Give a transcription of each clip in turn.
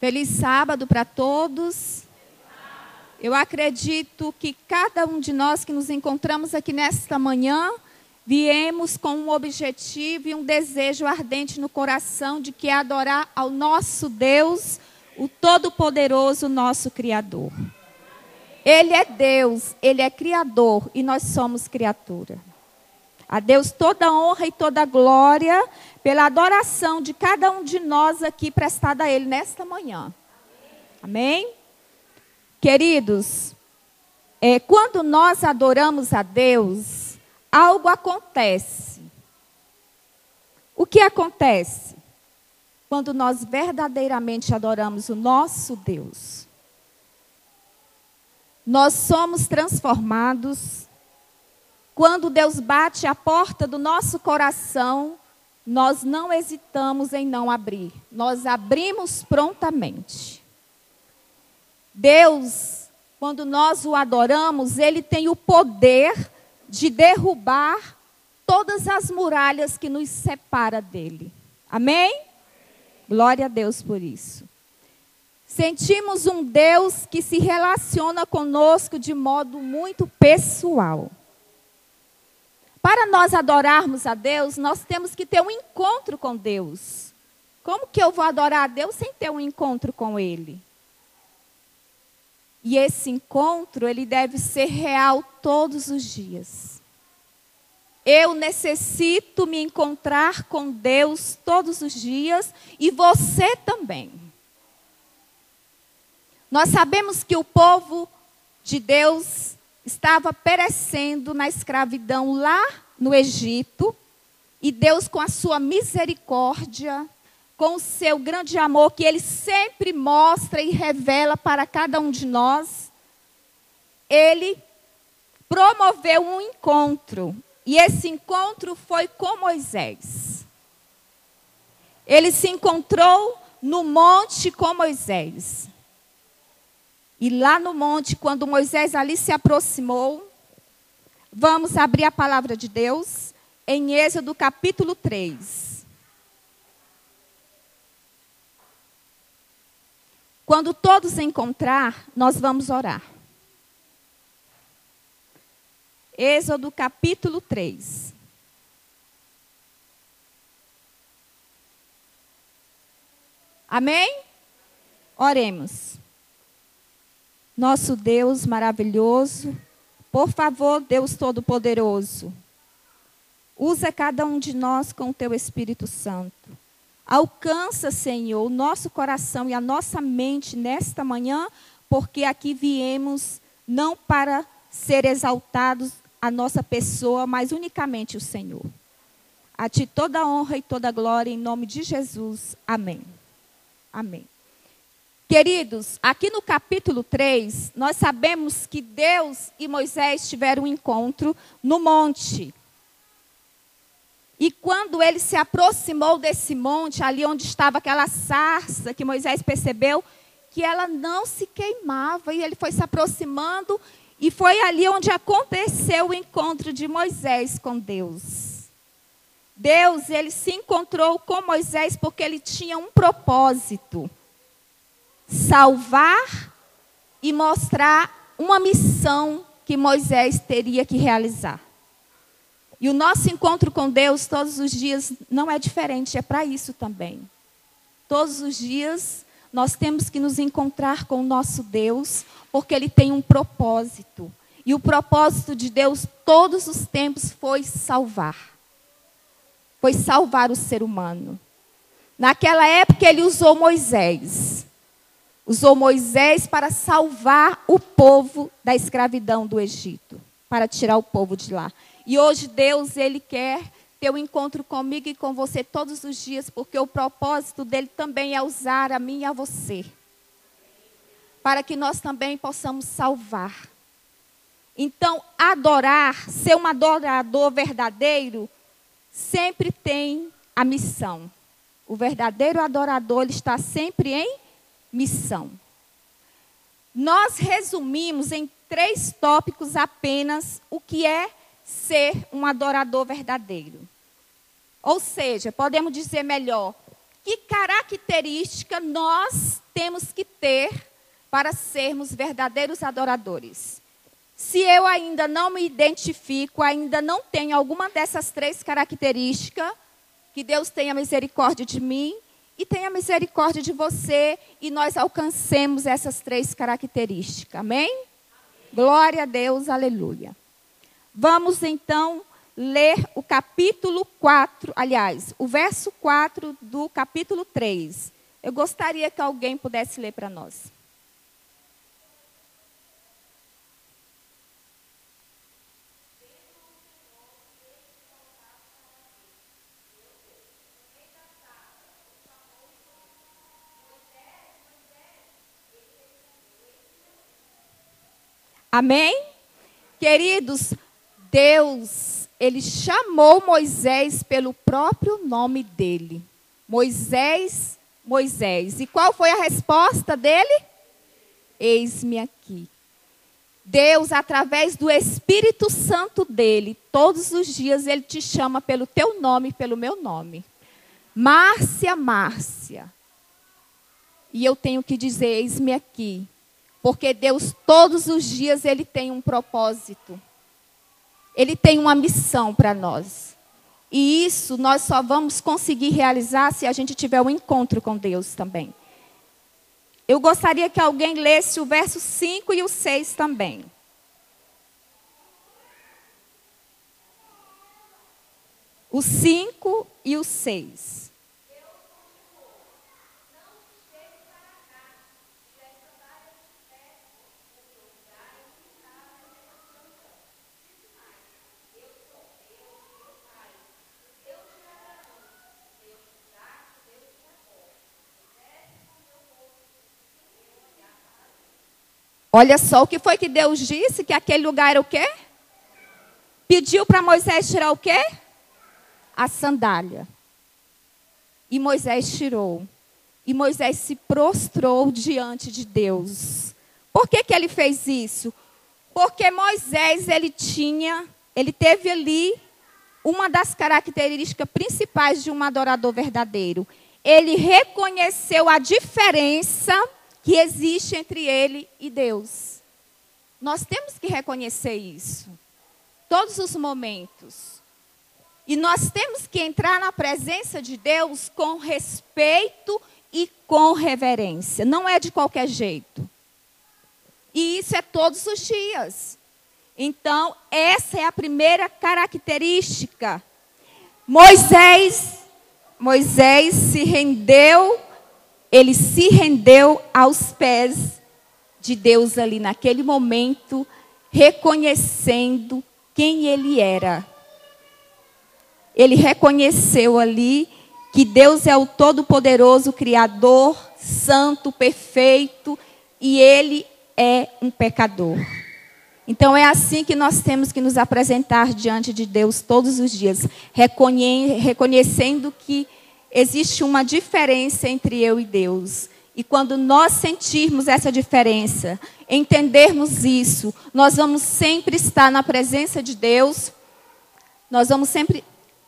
Feliz sábado para todos. Eu acredito que cada um de nós que nos encontramos aqui nesta manhã, viemos com um objetivo e um desejo ardente no coração de que é adorar ao nosso Deus, o Todo-Poderoso, nosso Criador. Ele é Deus, Ele é Criador e nós somos criatura. A Deus toda honra e toda glória pela adoração de cada um de nós aqui prestada a Ele nesta manhã. Amém? Queridos, é, quando nós adoramos a Deus, algo acontece. O que acontece? Quando nós verdadeiramente adoramos o nosso Deus. Nós somos transformados quando Deus bate a porta do nosso coração, nós não hesitamos em não abrir, nós abrimos prontamente. Deus, quando nós o adoramos, ele tem o poder de derrubar todas as muralhas que nos separa dele. Amém? Glória a Deus por isso. Sentimos um Deus que se relaciona conosco de modo muito pessoal. Para nós adorarmos a Deus, nós temos que ter um encontro com Deus. Como que eu vou adorar a Deus sem ter um encontro com Ele? E esse encontro, ele deve ser real todos os dias. Eu necessito me encontrar com Deus todos os dias e você também. Nós sabemos que o povo de Deus estava perecendo na escravidão lá no Egito, e Deus, com a sua misericórdia, com o seu grande amor que Ele sempre mostra e revela para cada um de nós, Ele promoveu um encontro. E esse encontro foi com Moisés. Ele se encontrou no monte com Moisés. E lá no monte, quando Moisés ali se aproximou, vamos abrir a palavra de Deus em Êxodo capítulo 3. Quando todos encontrar, nós vamos orar. Êxodo capítulo 3. Amém? Oremos. Nosso Deus maravilhoso, por favor, Deus Todo-Poderoso, usa cada um de nós com o teu Espírito Santo. Alcança, Senhor, o nosso coração e a nossa mente nesta manhã, porque aqui viemos não para ser exaltados a nossa pessoa, mas unicamente o Senhor. A ti toda honra e toda glória em nome de Jesus. Amém. Amém. Queridos, aqui no capítulo 3, nós sabemos que Deus e Moisés tiveram um encontro no monte. E quando ele se aproximou desse monte, ali onde estava aquela sarça, que Moisés percebeu que ela não se queimava, e ele foi se aproximando, e foi ali onde aconteceu o encontro de Moisés com Deus. Deus, ele se encontrou com Moisés porque ele tinha um propósito salvar e mostrar uma missão que Moisés teria que realizar. E o nosso encontro com Deus todos os dias não é diferente, é para isso também. Todos os dias nós temos que nos encontrar com o nosso Deus, porque Ele tem um propósito. E o propósito de Deus todos os tempos foi salvar. Foi salvar o ser humano. Naquela época ele usou Moisés usou Moisés para salvar o povo da escravidão do Egito, para tirar o povo de lá. E hoje Deus, ele quer ter um encontro comigo e com você todos os dias, porque o propósito dele também é usar a mim e a você. Para que nós também possamos salvar. Então, adorar, ser um adorador verdadeiro, sempre tem a missão. O verdadeiro adorador ele está sempre em missão. Nós resumimos em três tópicos apenas o que é ser um adorador verdadeiro. Ou seja, podemos dizer melhor, que característica nós temos que ter para sermos verdadeiros adoradores. Se eu ainda não me identifico, ainda não tenho alguma dessas três características, que Deus tenha misericórdia de mim e tenha misericórdia de você e nós alcancemos essas três características. Amém? Glória a Deus, aleluia. Vamos então ler o capítulo 4, aliás, o verso 4 do capítulo 3. Eu gostaria que alguém pudesse ler para nós. Amém? Queridos, Deus, ele chamou Moisés pelo próprio nome dele. Moisés, Moisés. E qual foi a resposta dele? Eis-me aqui. Deus, através do Espírito Santo dele, todos os dias ele te chama pelo teu nome, pelo meu nome. Márcia, Márcia. E eu tenho que dizer: eis-me aqui. Porque Deus, todos os dias, ele tem um propósito. Ele tem uma missão para nós. E isso nós só vamos conseguir realizar se a gente tiver um encontro com Deus também. Eu gostaria que alguém lesse o verso 5 e o 6 também. O 5 e o 6. Olha só o que foi que Deus disse, que aquele lugar era o quê? Pediu para Moisés tirar o quê? A sandália. E Moisés tirou. E Moisés se prostrou diante de Deus. Por que, que ele fez isso? Porque Moisés, ele tinha, ele teve ali uma das características principais de um adorador verdadeiro. Ele reconheceu a diferença que existe entre ele e Deus. Nós temos que reconhecer isso. Todos os momentos. E nós temos que entrar na presença de Deus com respeito e com reverência. Não é de qualquer jeito. E isso é todos os dias. Então, essa é a primeira característica. Moisés, Moisés se rendeu ele se rendeu aos pés de Deus ali naquele momento, reconhecendo quem ele era. Ele reconheceu ali que Deus é o Todo-Poderoso, Criador, Santo, Perfeito, e ele é um pecador. Então é assim que nós temos que nos apresentar diante de Deus todos os dias, reconhecendo que existe uma diferença entre eu e Deus. E quando nós sentirmos essa diferença, entendermos isso, nós vamos sempre estar na presença de Deus, nós vamos sempre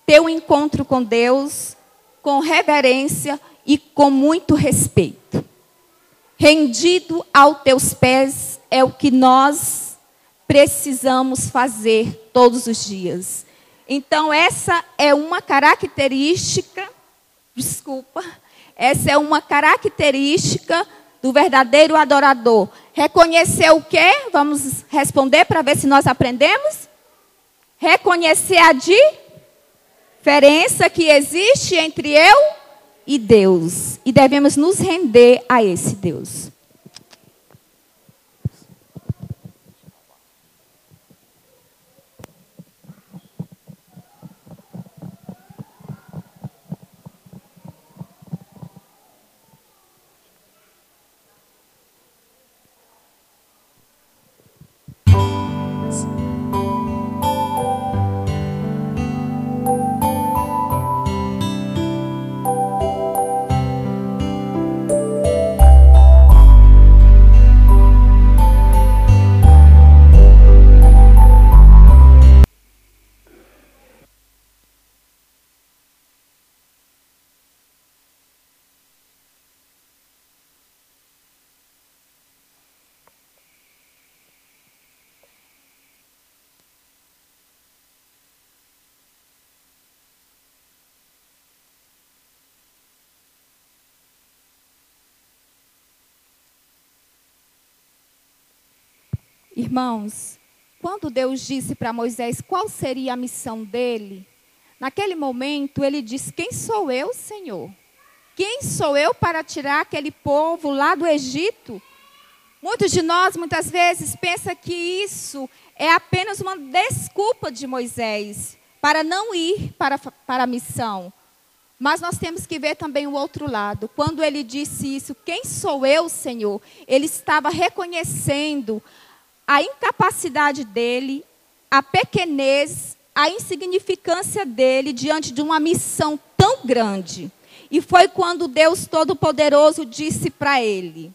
ter um encontro com Deus com reverência e com muito respeito. Rendido aos teus pés é o que nós precisamos fazer todos os dias. Então, essa é uma característica desculpa, essa é uma característica do verdadeiro adorador. Reconhecer o quê? Vamos responder para ver se nós aprendemos. Reconhecer a diferença que existe entre eu e Deus. E devemos nos render a esse Deus. Irmãos, quando Deus disse para Moisés qual seria a missão dele, naquele momento ele disse: Quem sou eu, Senhor? Quem sou eu para tirar aquele povo lá do Egito? Muitos de nós, muitas vezes, pensam que isso é apenas uma desculpa de Moisés para não ir para, para a missão. Mas nós temos que ver também o outro lado. Quando ele disse isso, quem sou eu, Senhor? Ele estava reconhecendo a incapacidade dele, a pequenez, a insignificância dele diante de uma missão tão grande. E foi quando Deus Todo-Poderoso disse para ele: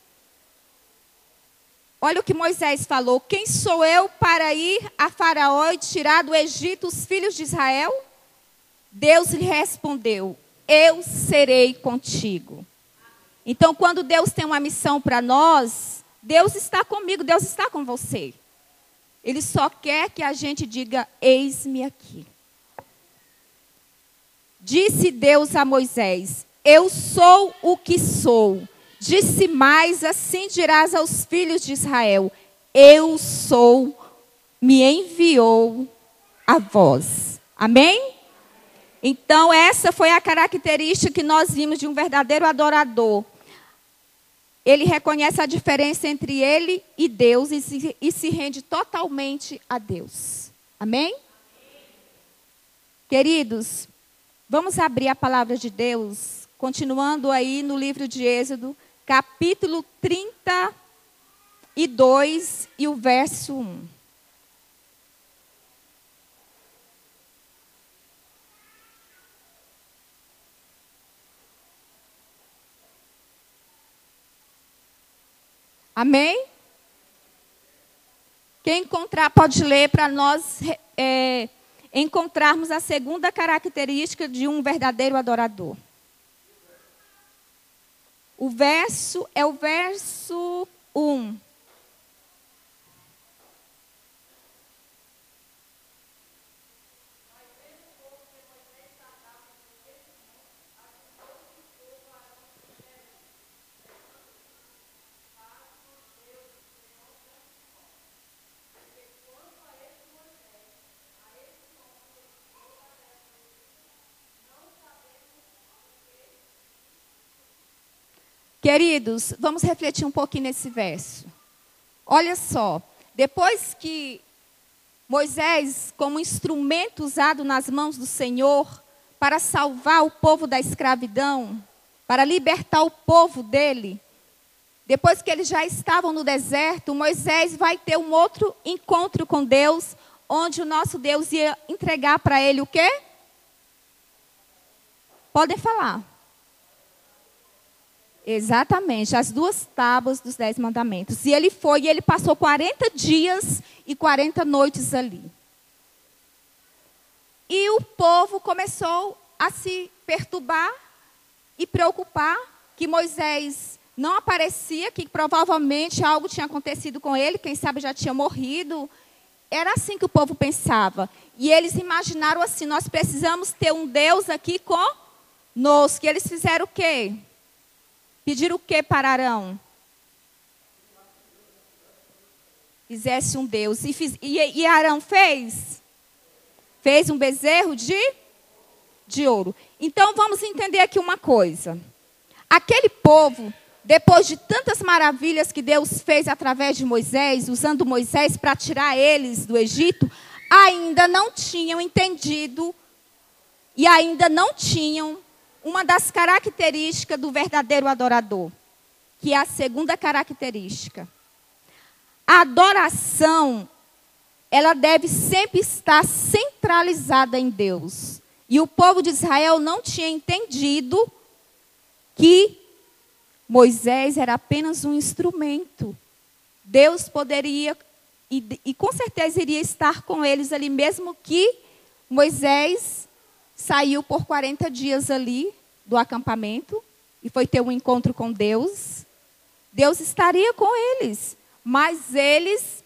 Olha o que Moisés falou: Quem sou eu para ir a Faraó e tirar do Egito os filhos de Israel? Deus lhe respondeu: Eu serei contigo. Então, quando Deus tem uma missão para nós, Deus está comigo, Deus está com você. Ele só quer que a gente diga: Eis-me aqui. Disse Deus a Moisés: Eu sou o que sou. Disse mais: Assim dirás aos filhos de Israel: Eu sou, me enviou a vós. Amém? Então, essa foi a característica que nós vimos de um verdadeiro adorador. Ele reconhece a diferença entre ele e Deus e se, e se rende totalmente a Deus. Amém? Queridos, vamos abrir a palavra de Deus, continuando aí no livro de Êxodo, capítulo 32 e o verso 1. Amém? Quem encontrar, pode ler para nós é, encontrarmos a segunda característica de um verdadeiro adorador. O verso é o verso 1. Queridos, vamos refletir um pouquinho nesse verso. Olha só, depois que Moisés, como instrumento usado nas mãos do Senhor para salvar o povo da escravidão, para libertar o povo dele, depois que eles já estavam no deserto, Moisés vai ter um outro encontro com Deus, onde o nosso Deus ia entregar para ele o quê? Podem falar. Exatamente, as duas tábuas dos dez mandamentos. E ele foi e ele passou 40 dias e 40 noites ali. E o povo começou a se perturbar e preocupar que Moisés não aparecia, que provavelmente algo tinha acontecido com ele, quem sabe já tinha morrido. Era assim que o povo pensava. E eles imaginaram assim: nós precisamos ter um Deus aqui conosco. E eles fizeram o quê? Pedir o que para Arão? Fizesse um Deus. E, fiz, e, e Arão fez? Fez um bezerro de, de ouro. Então vamos entender aqui uma coisa. Aquele povo, depois de tantas maravilhas que Deus fez através de Moisés, usando Moisés para tirar eles do Egito, ainda não tinham entendido e ainda não tinham uma das características do verdadeiro adorador, que é a segunda característica. A adoração, ela deve sempre estar centralizada em Deus. E o povo de Israel não tinha entendido que Moisés era apenas um instrumento. Deus poderia, e, e com certeza iria estar com eles ali, mesmo que Moisés saiu por 40 dias ali do acampamento e foi ter um encontro com Deus. Deus estaria com eles, mas eles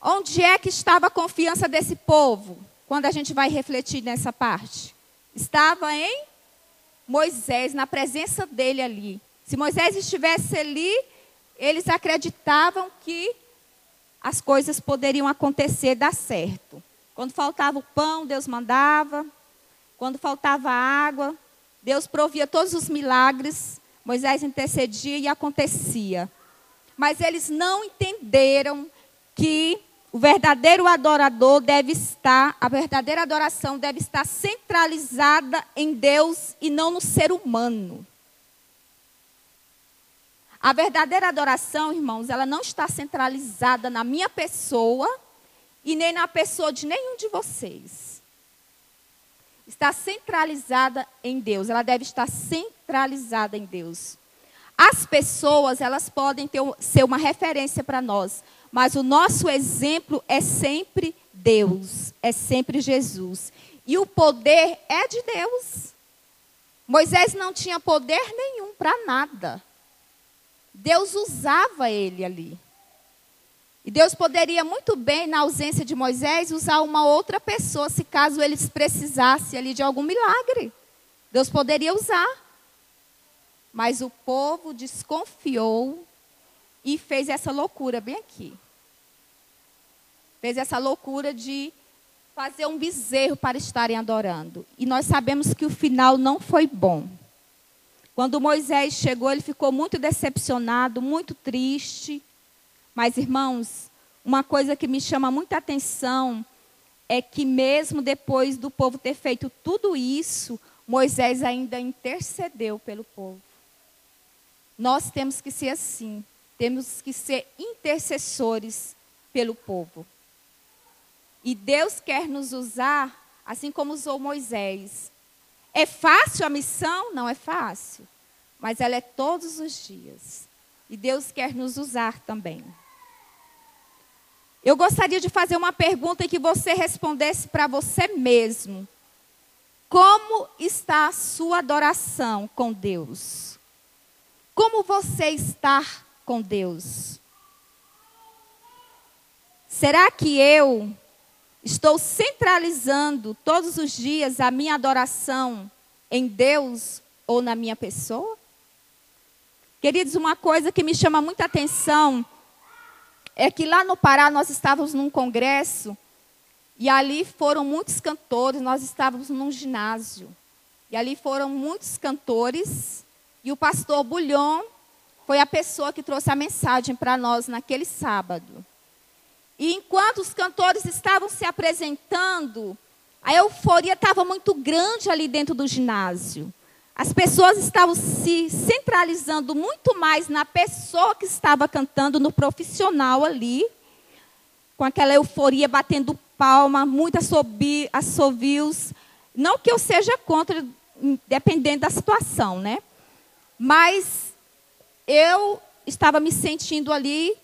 onde é que estava a confiança desse povo? Quando a gente vai refletir nessa parte, estava em Moisés, na presença dele ali. Se Moisés estivesse ali, eles acreditavam que as coisas poderiam acontecer, dar certo. Quando faltava o pão, Deus mandava. Quando faltava água, Deus provia todos os milagres. Moisés intercedia e acontecia. Mas eles não entenderam que o verdadeiro adorador deve estar, a verdadeira adoração deve estar centralizada em Deus e não no ser humano. A verdadeira adoração, irmãos, ela não está centralizada na minha pessoa e nem na pessoa de nenhum de vocês. Está centralizada em Deus. Ela deve estar centralizada em Deus. As pessoas, elas podem ter, ser uma referência para nós, mas o nosso exemplo é sempre Deus, é sempre Jesus. E o poder é de Deus. Moisés não tinha poder nenhum para nada. Deus usava ele ali. E Deus poderia muito bem, na ausência de Moisés, usar uma outra pessoa, se caso eles precisassem ali de algum milagre. Deus poderia usar. Mas o povo desconfiou e fez essa loucura bem aqui. Fez essa loucura de fazer um bezerro para estarem adorando. E nós sabemos que o final não foi bom. Quando Moisés chegou, ele ficou muito decepcionado, muito triste. Mas, irmãos, uma coisa que me chama muita atenção é que, mesmo depois do povo ter feito tudo isso, Moisés ainda intercedeu pelo povo. Nós temos que ser assim, temos que ser intercessores pelo povo. E Deus quer nos usar assim como usou Moisés, é fácil a missão? Não é fácil. Mas ela é todos os dias. E Deus quer nos usar também. Eu gostaria de fazer uma pergunta e que você respondesse para você mesmo. Como está a sua adoração com Deus? Como você está com Deus? Será que eu Estou centralizando todos os dias a minha adoração em Deus ou na minha pessoa? Queridos, uma coisa que me chama muita atenção é que lá no Pará nós estávamos num congresso e ali foram muitos cantores, nós estávamos num ginásio. E ali foram muitos cantores e o pastor Bulhon foi a pessoa que trouxe a mensagem para nós naquele sábado. E enquanto os cantores estavam se apresentando, a euforia estava muito grande ali dentro do ginásio. As pessoas estavam se centralizando muito mais na pessoa que estava cantando, no profissional ali, com aquela euforia batendo palma, muitos assobios. Não que eu seja contra, dependendo da situação, né? Mas eu estava me sentindo ali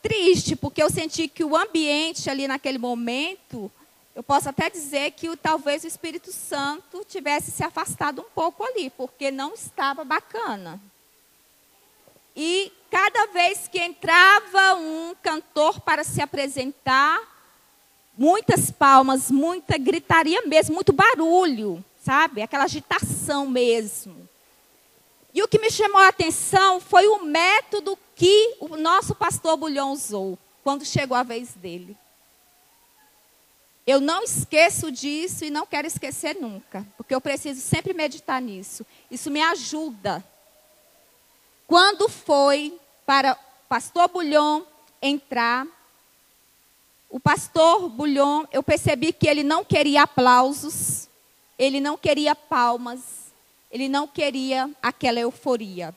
triste, porque eu senti que o ambiente ali naquele momento, eu posso até dizer que o, talvez o Espírito Santo tivesse se afastado um pouco ali, porque não estava bacana. E cada vez que entrava um cantor para se apresentar, muitas palmas, muita gritaria mesmo, muito barulho, sabe? Aquela agitação mesmo. E o que me chamou a atenção foi o método que o nosso pastor Bulhão usou quando chegou a vez dele. Eu não esqueço disso e não quero esquecer nunca, porque eu preciso sempre meditar nisso. Isso me ajuda. Quando foi para o pastor Bulhão entrar, o pastor Bulhão, eu percebi que ele não queria aplausos, ele não queria palmas, ele não queria aquela euforia.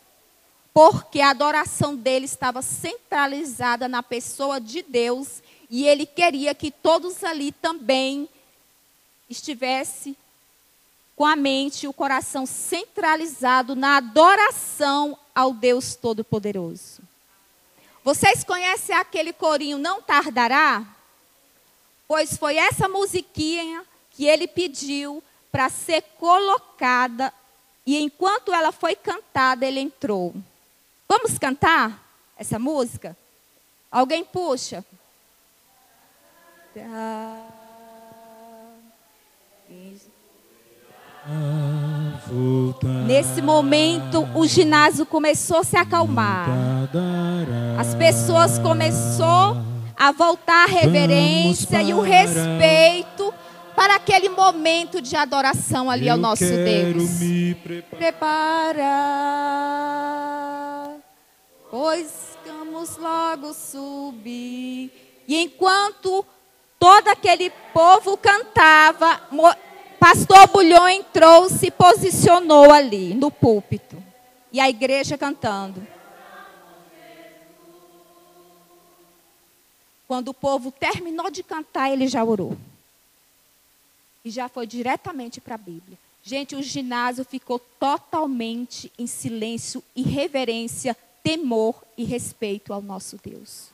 Porque a adoração dele estava centralizada na pessoa de Deus e ele queria que todos ali também estivesse com a mente e o coração centralizado na adoração ao Deus Todo-Poderoso. Vocês conhecem aquele corinho Não Tardará? Pois foi essa musiquinha que ele pediu para ser colocada e enquanto ela foi cantada, ele entrou. Vamos cantar essa música? Alguém puxa. Nesse momento, o ginásio começou a se acalmar. As pessoas começaram a voltar a reverência e o respeito para aquele momento de adoração ali Eu ao nosso Deus. me. Preparar, pois vamos logo subir. E enquanto todo aquele povo cantava, pastor Bulhão entrou, se posicionou ali no púlpito. E a igreja cantando. Quando o povo terminou de cantar, ele já orou. E já foi diretamente para a Bíblia. Gente, o ginásio ficou totalmente em silêncio e reverência, temor e respeito ao nosso Deus.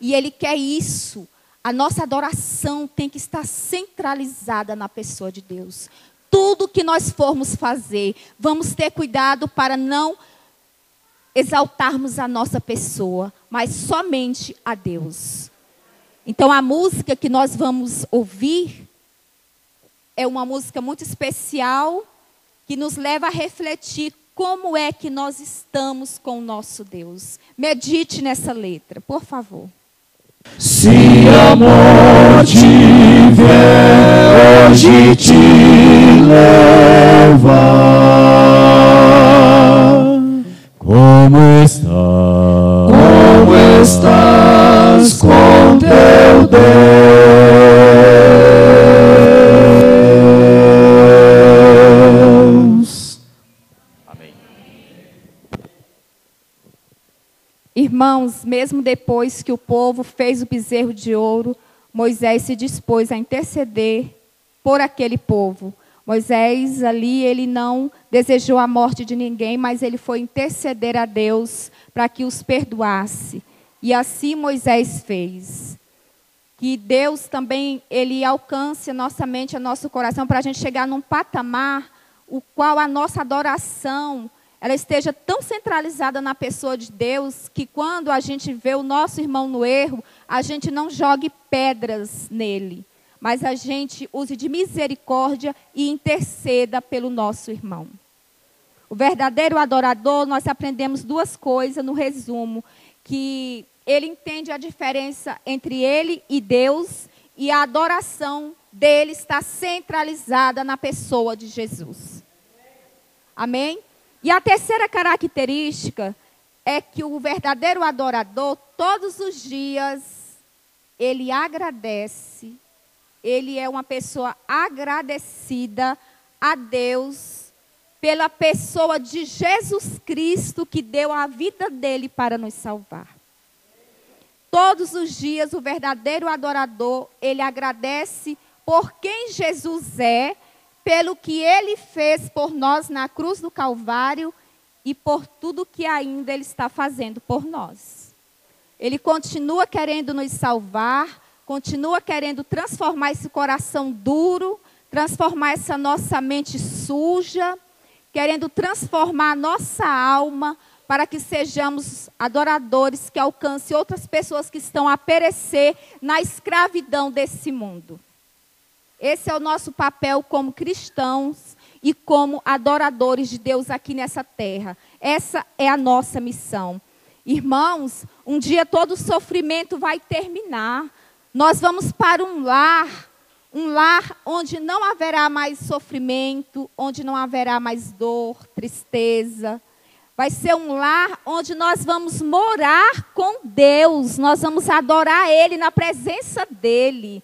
E Ele quer isso. A nossa adoração tem que estar centralizada na pessoa de Deus. Tudo que nós formos fazer, vamos ter cuidado para não exaltarmos a nossa pessoa, mas somente a Deus. Então, a música que nós vamos ouvir é uma música muito especial que nos leva a refletir como é que nós estamos com o nosso Deus. Medite nessa letra, por favor. Se a morte vier hoje te levar, Como está? como estás com teu Deus? Irmãos, mesmo depois que o povo fez o bezerro de ouro, Moisés se dispôs a interceder por aquele povo. Moisés ali, ele não desejou a morte de ninguém, mas ele foi interceder a Deus para que os perdoasse. E assim Moisés fez. Que Deus também, ele alcance a nossa mente, a nosso coração, para a gente chegar num patamar o qual a nossa adoração ela esteja tão centralizada na pessoa de Deus que quando a gente vê o nosso irmão no erro, a gente não jogue pedras nele, mas a gente use de misericórdia e interceda pelo nosso irmão. O verdadeiro adorador, nós aprendemos duas coisas no resumo, que ele entende a diferença entre ele e Deus e a adoração dele está centralizada na pessoa de Jesus. Amém? E a terceira característica é que o verdadeiro adorador, todos os dias, ele agradece, ele é uma pessoa agradecida a Deus pela pessoa de Jesus Cristo que deu a vida dele para nos salvar. Todos os dias o verdadeiro adorador, ele agradece por quem Jesus é, pelo que ele fez por nós na cruz do Calvário e por tudo que ainda ele está fazendo por nós. Ele continua querendo nos salvar, continua querendo transformar esse coração duro, transformar essa nossa mente suja, querendo transformar a nossa alma para que sejamos adoradores que alcance outras pessoas que estão a perecer na escravidão desse mundo. Esse é o nosso papel como cristãos e como adoradores de Deus aqui nessa terra. Essa é a nossa missão. Irmãos, um dia todo o sofrimento vai terminar. Nós vamos para um lar, um lar onde não haverá mais sofrimento, onde não haverá mais dor, tristeza. Vai ser um lar onde nós vamos morar com Deus, nós vamos adorar Ele na presença dEle.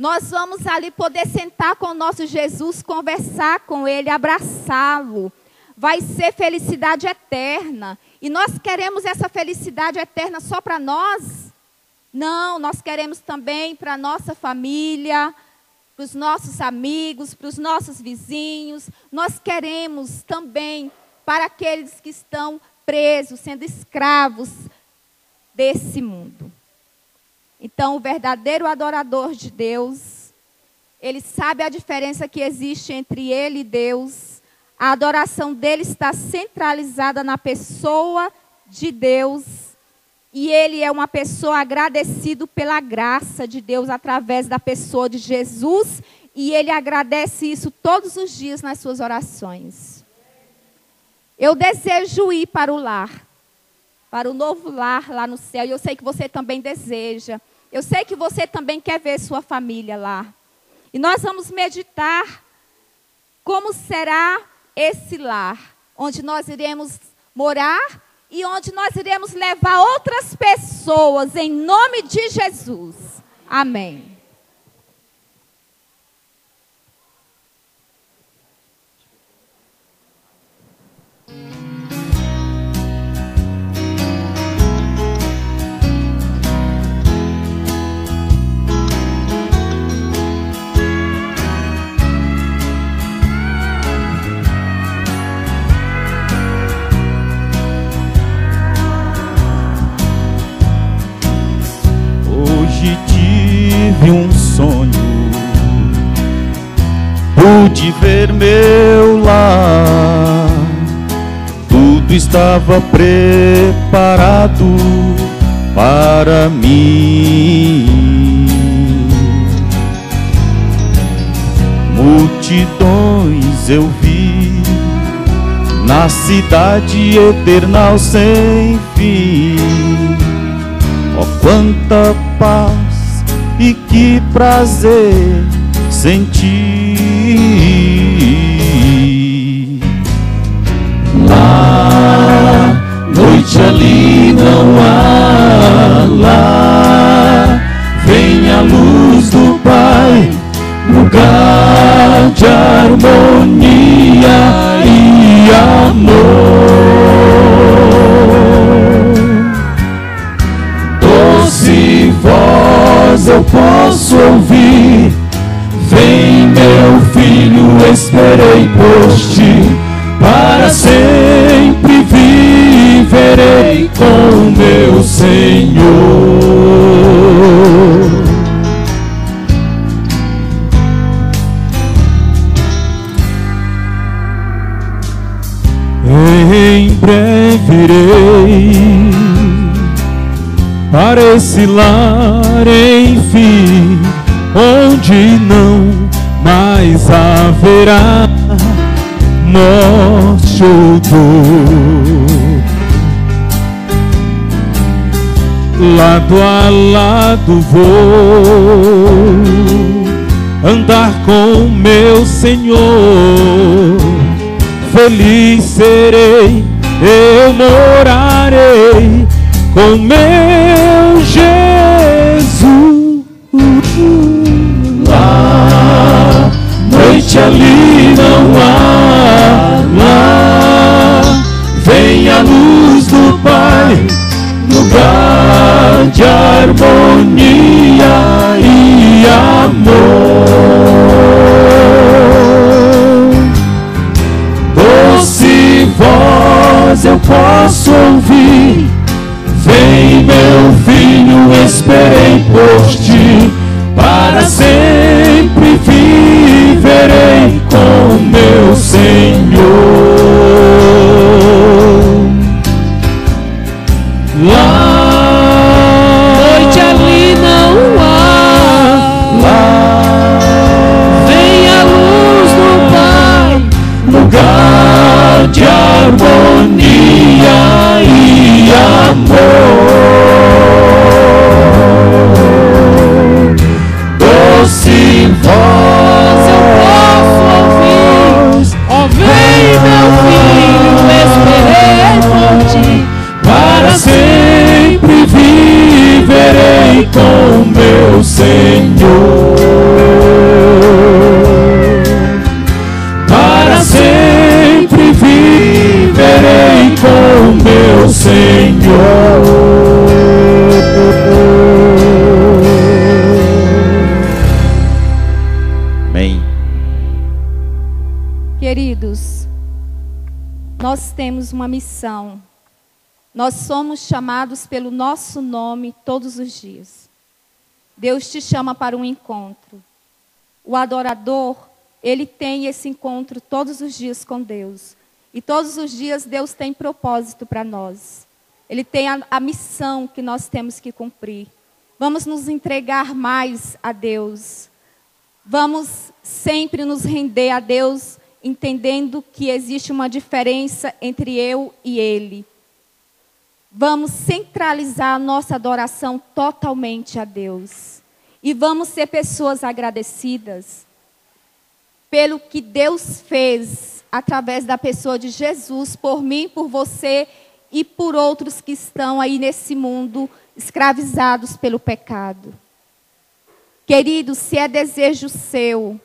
Nós vamos ali poder sentar com o nosso Jesus, conversar com Ele, abraçá-lo. Vai ser felicidade eterna. E nós queremos essa felicidade eterna só para nós? Não, nós queremos também para a nossa família, para os nossos amigos, para os nossos vizinhos. Nós queremos também para aqueles que estão presos, sendo escravos desse mundo. Então, o verdadeiro adorador de Deus, ele sabe a diferença que existe entre ele e Deus. A adoração dele está centralizada na pessoa de Deus. E ele é uma pessoa agradecido pela graça de Deus através da pessoa de Jesus. E ele agradece isso todos os dias nas suas orações. Eu desejo ir para o lar. para o novo lar lá no céu. E eu sei que você também deseja. Eu sei que você também quer ver sua família lá. E nós vamos meditar como será esse lar, onde nós iremos morar e onde nós iremos levar outras pessoas em nome de Jesus. Amém. Pude ver meu lar, tudo estava preparado para mim. Multidões eu vi na cidade eterna sem fim. Oh, quanta paz e que prazer senti. Ali não há. Lá, vem a luz do Pai, lugar de harmonia e amor doce voz eu posso ouvir. Vem, meu filho, esperei por ti, Senhor. Em breve irei para esse lar, enfim, onde não mais haverá morte ou dor. Lado a lado vou andar com meu Senhor, feliz serei, eu morarei com meu Nós somos chamados pelo nosso nome todos os dias. Deus te chama para um encontro. O adorador, ele tem esse encontro todos os dias com Deus. E todos os dias Deus tem propósito para nós. Ele tem a, a missão que nós temos que cumprir. Vamos nos entregar mais a Deus. Vamos sempre nos render a Deus, entendendo que existe uma diferença entre eu e Ele. vamos centralizar nossa adoração totalmente a Deus. E vamos ser pessoas agradecidas pelo que Deus fez através da pessoa de Jesus, por mim, por você e por outros que estão aí nesse mundo escravizados pelo pecado. Querido, se é desejo seu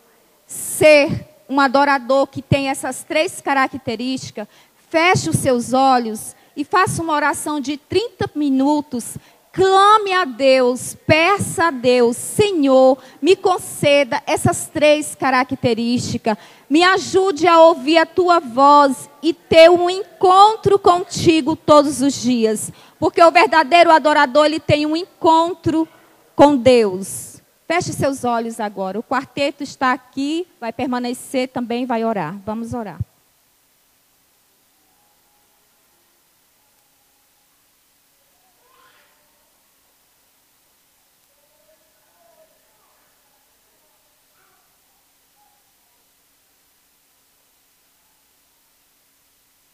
ser um adorador que tem essas três características, feche os seus olhos e faça uma oração de 30 minutos. Clame a Deus, peça a Deus, Senhor, me conceda essas três características. Me ajude a ouvir a tua voz e ter um encontro contigo todos os dias. Porque o verdadeiro adorador, ele tem um encontro com Deus. Feche seus olhos agora. O quarteto está aqui, vai permanecer também, vai orar. Vamos orar.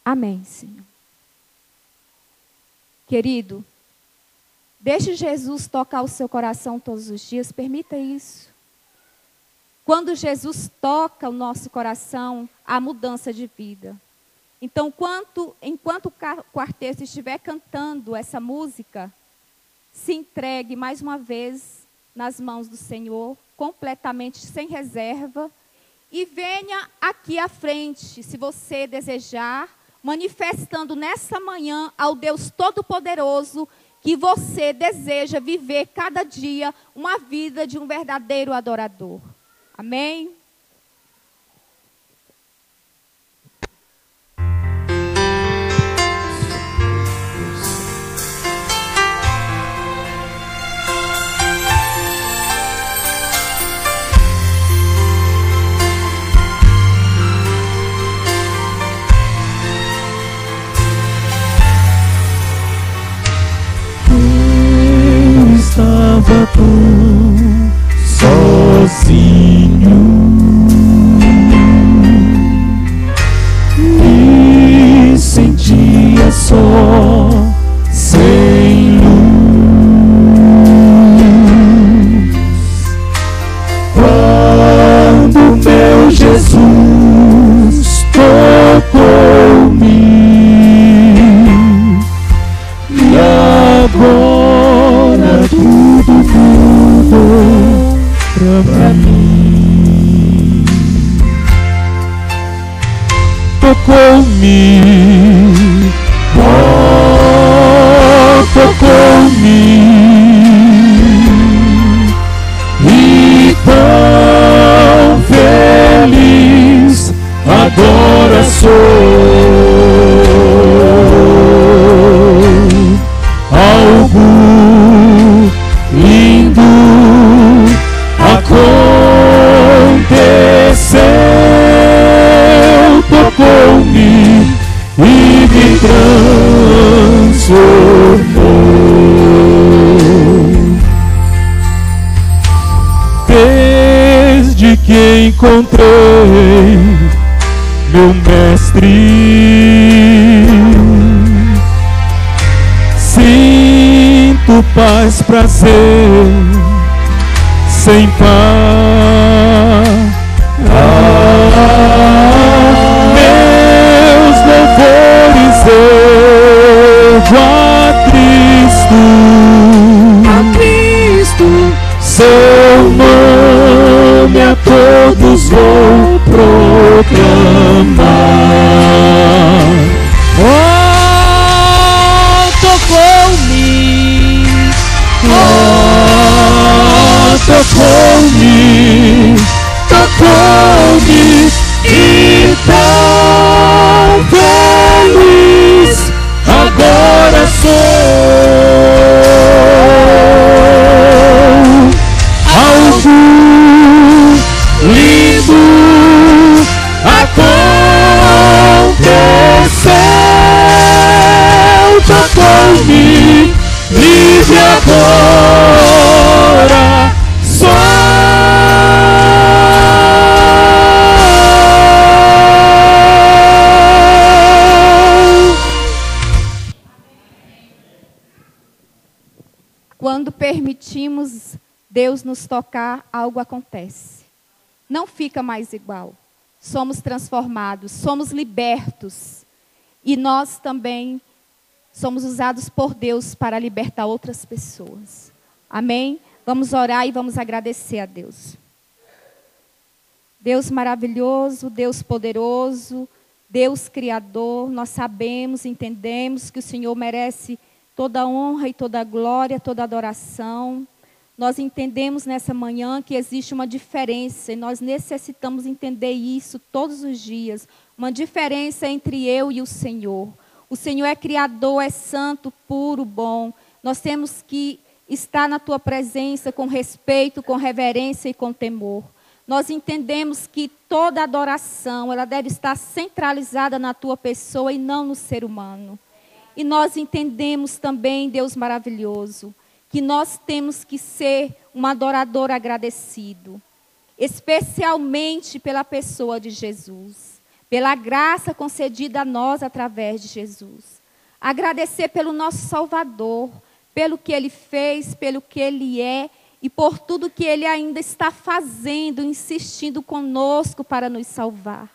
Amém, Senhor. Querido, deixe Jesus tocar o seu coração todos os dias, permita isso. Quando Jesus toca o nosso coração, há mudança de vida. Então, quanto, enquanto o quarteto estiver cantando essa música, se entregue mais uma vez nas mãos do Senhor, completamente sem reserva, e venha aqui à frente, se você desejar, manifestando nessa manhã ao Deus Todo-Poderoso que você deseja viver cada dia uma vida de um verdadeiro adorador. Amém? Estava que encontrei meu mestre Sinto paz, prazer, sem par. Aconteceu, tocou-me livre agora sou. quando permitimos Deus nos tocar, algo acontece. Não fica mais igual. Somos transformados, somos libertos. E nós também somos usados por Deus para libertar outras pessoas. Amém? Vamos orar e vamos agradecer a Deus. Deus maravilhoso, Deus poderoso, Deus criador, nós sabemos, entendemos que o Senhor merece toda honra e toda glória, toda adoração. Nós entendemos nessa manhã que existe uma diferença e nós necessitamos entender isso todos os dias. Uma diferença entre eu e o Senhor. O Senhor é criador, é santo, puro, bom. Nós temos que estar na tua presença com respeito, com reverência e com temor nós entendemos que toda adoração, ela deve estar centralizada na tua pessoa e não no ser humano. E nós entendemos também, Deus maravilhoso, que nós temos que ser um adorador agradecido, especialmente pela pessoa de Jesus, pela graça concedida a nós através de Jesus. Agradecer pelo nosso Salvador, pelo que ele fez, pelo que ele é e por tudo que Ele ainda está fazendo, insistindo conosco para nos salvar.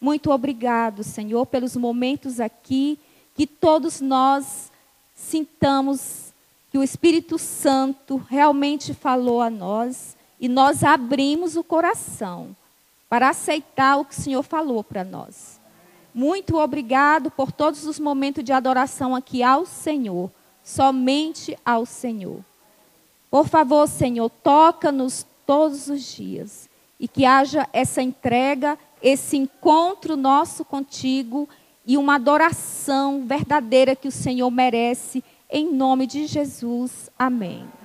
Muito obrigado, Senhor, pelos momentos aqui, que todos nós sintamos que o Espírito Santo realmente falou a nós e nós abrimos o coração para aceitar o que o Senhor falou para nós. Muito obrigado por todos os momentos de adoração aqui ao Senhor, somente ao Senhor. Por favor, Senhor, toca-nos todos os dias e que haja essa entrega, esse encontro nosso contigo e uma adoração verdadeira que o Senhor merece, em nome de Jesus. Amém.